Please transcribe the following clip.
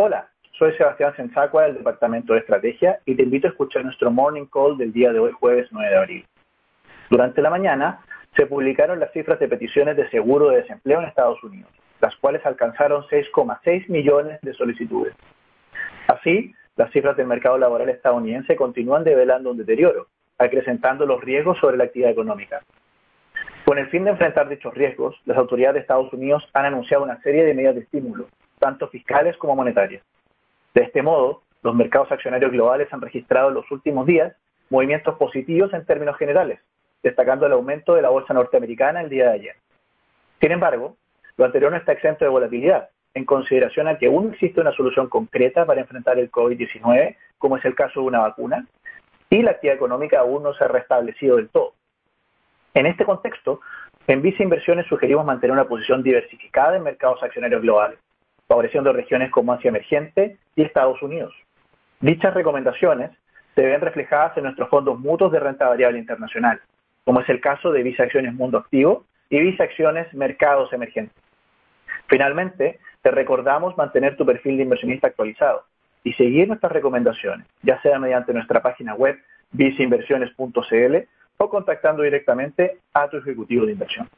Hola, soy Sebastián Sensacua del Departamento de Estrategia y te invito a escuchar nuestro Morning Call del día de hoy, jueves 9 de abril. Durante la mañana se publicaron las cifras de peticiones de seguro de desempleo en Estados Unidos, las cuales alcanzaron 6,6 millones de solicitudes. Así, las cifras del mercado laboral estadounidense continúan develando un deterioro, acrecentando los riesgos sobre la actividad económica. Con el fin de enfrentar dichos riesgos, las autoridades de Estados Unidos han anunciado una serie de medidas de estímulo, tanto fiscales como monetarias. De este modo, los mercados accionarios globales han registrado en los últimos días movimientos positivos en términos generales, destacando el aumento de la bolsa norteamericana el día de ayer. Sin embargo, lo anterior no está exento de volatilidad, en consideración a que aún existe una solución concreta para enfrentar el COVID-19, como es el caso de una vacuna, y la actividad económica aún no se ha restablecido del todo. En este contexto, en Visa Inversiones sugerimos mantener una posición diversificada en mercados accionarios globales, favoreciendo regiones como Asia Emergente y Estados Unidos. Dichas recomendaciones se ven reflejadas en nuestros fondos mutuos de renta variable internacional, como es el caso de Visa Acciones Mundo Activo y Visa Acciones Mercados Emergentes. Finalmente, te recordamos mantener tu perfil de inversionista actualizado y seguir nuestras recomendaciones, ya sea mediante nuestra página web visainversiones.cl o contactando directamente a tu ejecutivo de inversión.